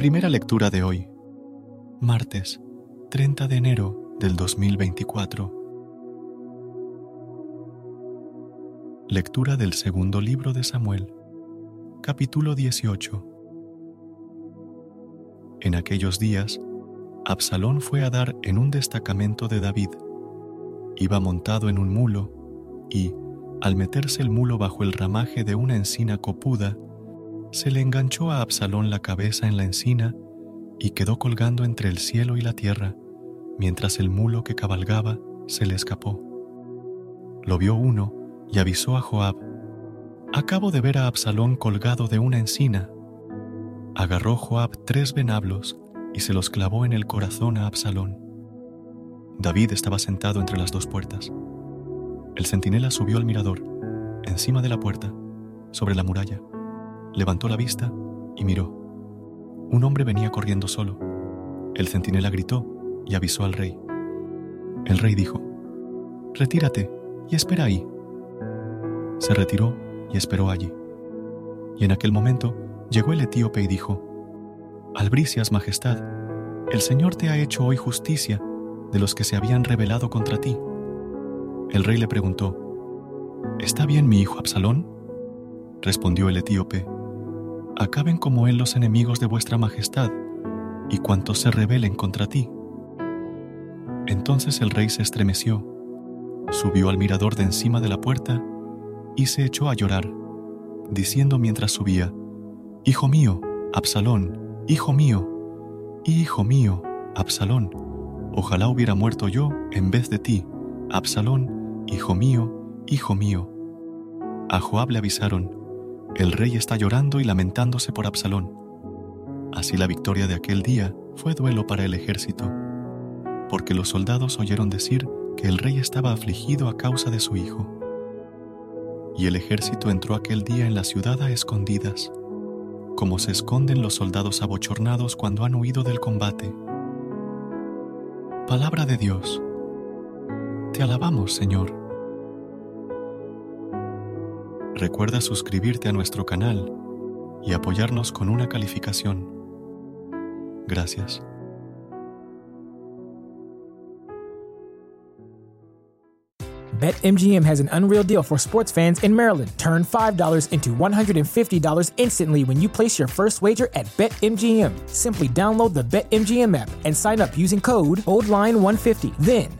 Primera lectura de hoy, martes 30 de enero del 2024. Lectura del segundo libro de Samuel, capítulo 18. En aquellos días, Absalón fue a dar en un destacamento de David. Iba montado en un mulo y, al meterse el mulo bajo el ramaje de una encina copuda, se le enganchó a Absalón la cabeza en la encina y quedó colgando entre el cielo y la tierra, mientras el mulo que cabalgaba se le escapó. Lo vio uno y avisó a Joab, Acabo de ver a Absalón colgado de una encina. Agarró Joab tres venablos y se los clavó en el corazón a Absalón. David estaba sentado entre las dos puertas. El centinela subió al mirador, encima de la puerta, sobre la muralla levantó la vista y miró. Un hombre venía corriendo solo. El centinela gritó y avisó al rey. El rey dijo, Retírate y espera ahí. Se retiró y esperó allí. Y en aquel momento llegó el etíope y dijo, Albricias, Majestad, el Señor te ha hecho hoy justicia de los que se habían rebelado contra ti. El rey le preguntó, ¿Está bien mi hijo Absalón? Respondió el etíope, acaben como él los enemigos de vuestra majestad, y cuantos se rebelen contra ti. Entonces el rey se estremeció, subió al mirador de encima de la puerta y se echó a llorar, diciendo mientras subía, Hijo mío, Absalón, hijo mío, hijo mío, Absalón, ojalá hubiera muerto yo en vez de ti, Absalón, hijo mío, hijo mío. A Joab le avisaron, el rey está llorando y lamentándose por Absalón. Así la victoria de aquel día fue duelo para el ejército, porque los soldados oyeron decir que el rey estaba afligido a causa de su hijo. Y el ejército entró aquel día en la ciudad a escondidas, como se esconden los soldados abochornados cuando han huido del combate. Palabra de Dios. Te alabamos, Señor. Recuerda suscribirte a nuestro canal y apoyarnos con una calificación. Gracias. BetMGM has an unreal deal for sports fans in Maryland. Turn $5 into $150 instantly when you place your first wager at BetMGM. Simply download the BetMGM app and sign up using code OldLine150. Then,